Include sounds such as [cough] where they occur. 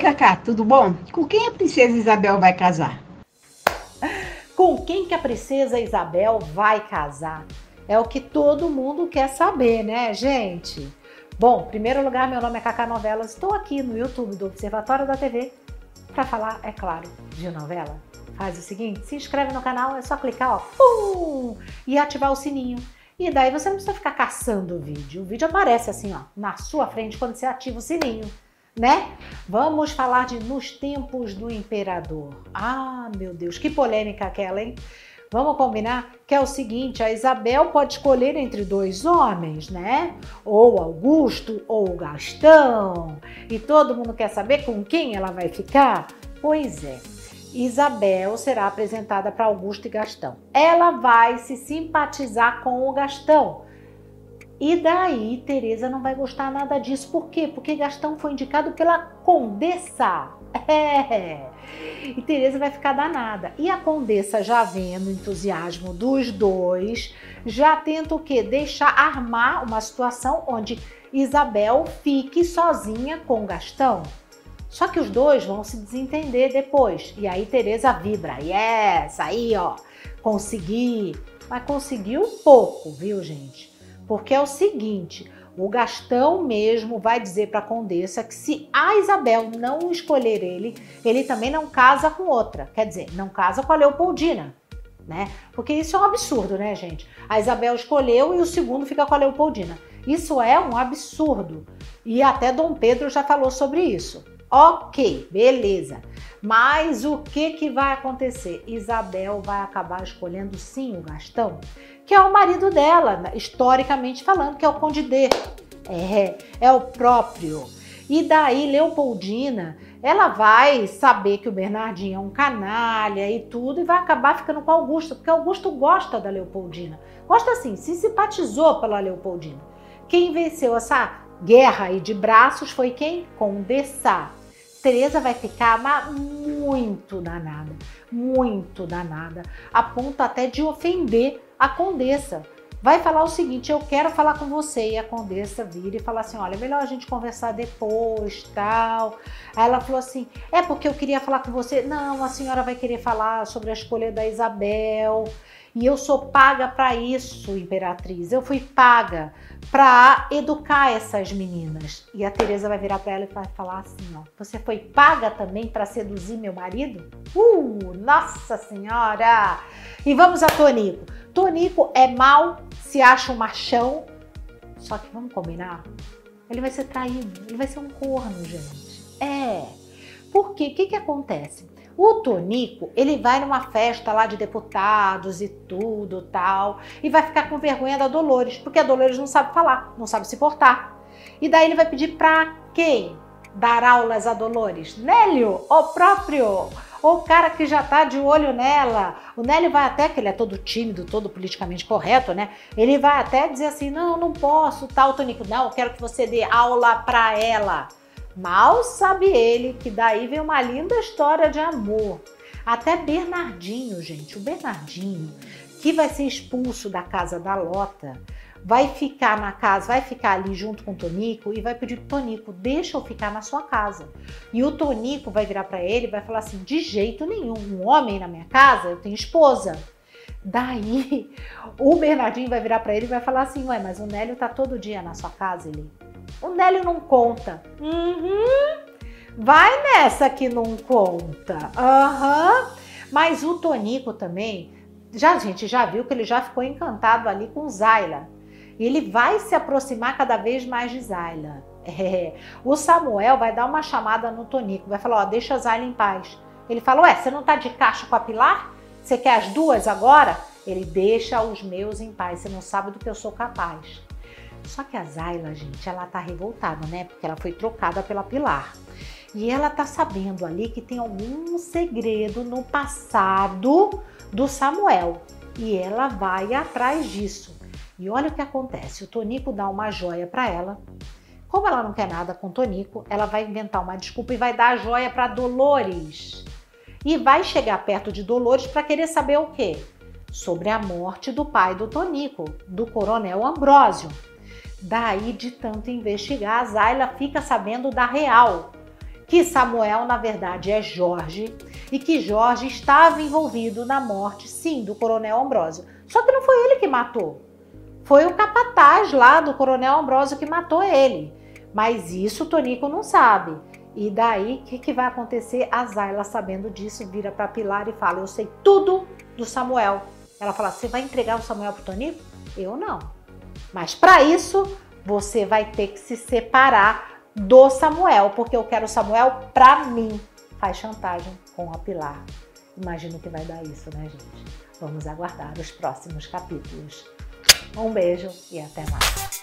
Cacá, tudo bom? Com quem a princesa Isabel vai casar? Com quem que a princesa Isabel vai casar? É o que todo mundo quer saber, né, gente? Bom, em primeiro lugar, meu nome é Cacá Novelas. Estou aqui no YouTube do Observatório da TV para falar, é claro, de novela. Faz o seguinte, se inscreve no canal, é só clicar, ó, pum, e ativar o sininho. E daí você não precisa ficar caçando o vídeo. O vídeo aparece assim, ó, na sua frente quando você ativa o sininho, né? Vamos falar de Nos Tempos do Imperador. Ah, meu Deus, que polêmica aquela, hein? Vamos combinar que é o seguinte: a Isabel pode escolher entre dois homens, né? Ou Augusto ou Gastão. E todo mundo quer saber com quem ela vai ficar? Pois é. Isabel será apresentada para Augusto e Gastão. Ela vai se simpatizar com o Gastão. E daí Teresa não vai gostar nada disso. Por quê? Porque Gastão foi indicado pela condessa. É. E Teresa vai ficar danada. E a condessa já vendo o entusiasmo dos dois, já tenta o quê? Deixar armar uma situação onde Isabel fique sozinha com Gastão. Só que os dois vão se desentender depois. E aí Teresa vibra. Yes, aí ó, consegui. Mas conseguiu pouco, viu, gente? Porque é o seguinte, o Gastão mesmo vai dizer para a Condessa que se a Isabel não escolher ele, ele também não casa com outra. Quer dizer, não casa com a Leopoldina, né? Porque isso é um absurdo, né, gente? A Isabel escolheu e o segundo fica com a Leopoldina. Isso é um absurdo. E até Dom Pedro já falou sobre isso. Ok, beleza. Mas o que, que vai acontecer? Isabel vai acabar escolhendo sim o Gastão, que é o marido dela, né, historicamente falando, que é o Conde D. É, é o próprio. E daí, Leopoldina, ela vai saber que o Bernardinho é um canalha e tudo, e vai acabar ficando com Augusto, porque Augusto gosta da Leopoldina. Gosta assim, se simpatizou pela Leopoldina. Quem venceu essa guerra aí de braços foi quem? Condessa. Teresa vai ficar muito danada, muito danada, a ponto até de ofender a condessa. Vai falar o seguinte: eu quero falar com você. E a condessa vira e fala assim: olha, é melhor a gente conversar depois, tal. Aí ela falou assim: é porque eu queria falar com você. Não, a senhora vai querer falar sobre a escolha da Isabel. E eu sou paga para isso, imperatriz. Eu fui paga para educar essas meninas. E a Teresa vai virar para ela e vai falar assim, ó: "Você foi paga também para seduzir meu marido?" Uh, nossa senhora! E vamos a Tonico. Tonico é mal, se acha um machão. Só que vamos combinar? Ele vai ser traído, ele vai ser um corno, gente. É. Por quê? O que que acontece? O Tonico, ele vai numa festa lá de deputados e tudo tal, e vai ficar com vergonha da Dolores, porque a Dolores não sabe falar, não sabe se portar. E daí ele vai pedir para quem dar aulas a Dolores? Nélio, o próprio, o cara que já tá de olho nela. O Nélio vai até, que ele é todo tímido, todo politicamente correto, né? Ele vai até dizer assim: não, não posso, tal, Tonico, não, eu quero que você dê aula para ela. Mal sabe ele que daí vem uma linda história de amor. Até Bernardinho, gente, o Bernardinho, que vai ser expulso da casa da Lota, vai ficar na casa, vai ficar ali junto com o Tonico e vai pedir Tonico, deixa eu ficar na sua casa. E o Tonico vai virar para ele e vai falar assim: de jeito nenhum, um homem na minha casa, eu tenho esposa. Daí [laughs] o Bernardinho vai virar para ele e vai falar assim: ué, mas o Nélio tá todo dia na sua casa, ele. O Nélio não conta. Uhum. Vai nessa que não conta. Aham. Uhum. Mas o Tonico também, já a gente já viu que ele já ficou encantado ali com Zayla. Ele vai se aproximar cada vez mais de Zayla. [laughs] É. O Samuel vai dar uma chamada no Tonico, vai falar: ó, deixa a Zayla em paz. Ele fala: ué, você não tá de caixa com a Pilar? Você quer as duas agora? Ele deixa os meus em paz, você não sabe do que eu sou capaz. Só que a Zayla, gente, ela tá revoltada, né? Porque ela foi trocada pela Pilar. E ela tá sabendo ali que tem algum segredo no passado do Samuel. E ela vai atrás disso. E olha o que acontece: o Tonico dá uma joia para ela. Como ela não quer nada com o Tonico, ela vai inventar uma desculpa e vai dar a joia para Dolores. E vai chegar perto de Dolores para querer saber o quê? Sobre a morte do pai do Tonico, do coronel Ambrósio. Daí, de tanto investigar, a Zayla fica sabendo da real. que Samuel, na verdade, é Jorge e que Jorge estava envolvido na morte, sim, do coronel Ambrósio. Só que não foi ele que matou. Foi o capataz lá do coronel Ambrósio que matou ele. Mas isso Tonico não sabe. E daí, o que, que vai acontecer? A Zayla, sabendo disso, vira para Pilar e fala: Eu sei tudo do Samuel. Ela fala: Você vai entregar o Samuel para Tonico? Eu não. Mas para isso, você vai ter que se separar do Samuel, porque eu quero o Samuel para mim. Faz chantagem com a Pilar. Imagino que vai dar isso, né, gente? Vamos aguardar os próximos capítulos. Um beijo e até mais.